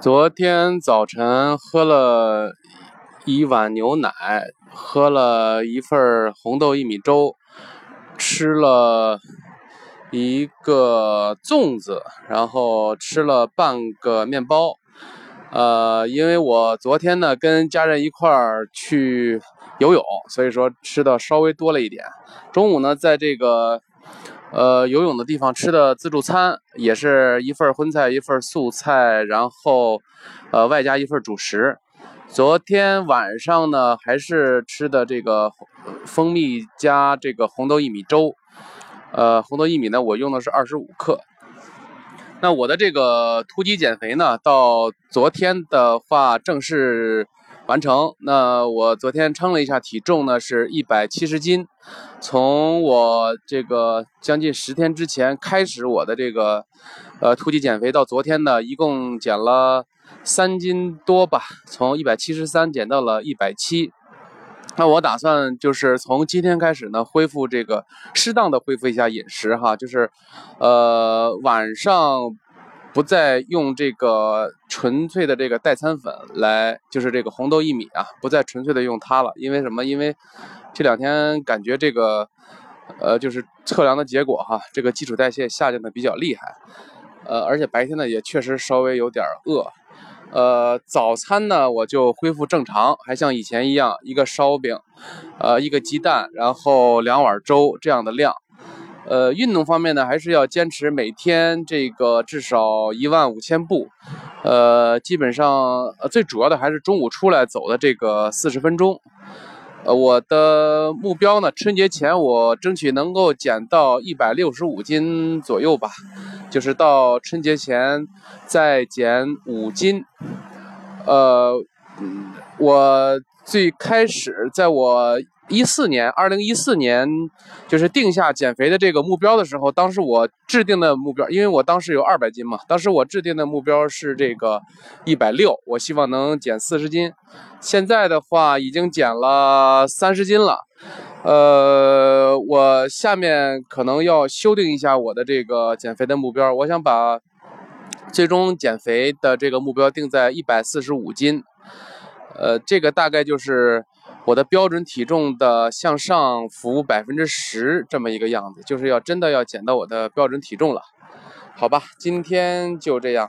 昨天早晨喝了一碗牛奶，喝了一份红豆薏米粥，吃了一个粽子，然后吃了半个面包。呃，因为我昨天呢跟家人一块儿去游泳，所以说吃的稍微多了一点。中午呢，在这个。呃，游泳的地方吃的自助餐也是一份荤菜，一份素菜，然后，呃，外加一份主食。昨天晚上呢，还是吃的这个蜂蜜加这个红豆薏米粥。呃，红豆薏米呢，我用的是二十五克。那我的这个突击减肥呢，到昨天的话正式。完成。那我昨天称了一下体重呢，是一百七十斤。从我这个将近十天之前开始我的这个呃突击减肥，到昨天呢，一共减了三斤多吧，从一百七十三减到了一百七。那我打算就是从今天开始呢，恢复这个适当的恢复一下饮食哈，就是呃晚上。不再用这个纯粹的这个代餐粉来，就是这个红豆薏米啊，不再纯粹的用它了。因为什么？因为这两天感觉这个，呃，就是测量的结果哈，这个基础代谢下降的比较厉害。呃，而且白天呢也确实稍微有点饿。呃，早餐呢我就恢复正常，还像以前一样，一个烧饼，呃，一个鸡蛋，然后两碗粥这样的量。呃，运动方面呢，还是要坚持每天这个至少一万五千步。呃，基本上呃最主要的还是中午出来走的这个四十分钟。呃，我的目标呢，春节前我争取能够减到一百六十五斤左右吧，就是到春节前再减五斤。呃，我最开始在我。一四年，二零一四年，就是定下减肥的这个目标的时候，当时我制定的目标，因为我当时有二百斤嘛，当时我制定的目标是这个一百六，我希望能减四十斤。现在的话已经减了三十斤了，呃，我下面可能要修订一下我的这个减肥的目标，我想把最终减肥的这个目标定在一百四十五斤，呃，这个大概就是。我的标准体重的向上浮百分之十，这么一个样子，就是要真的要减到我的标准体重了，好吧，今天就这样。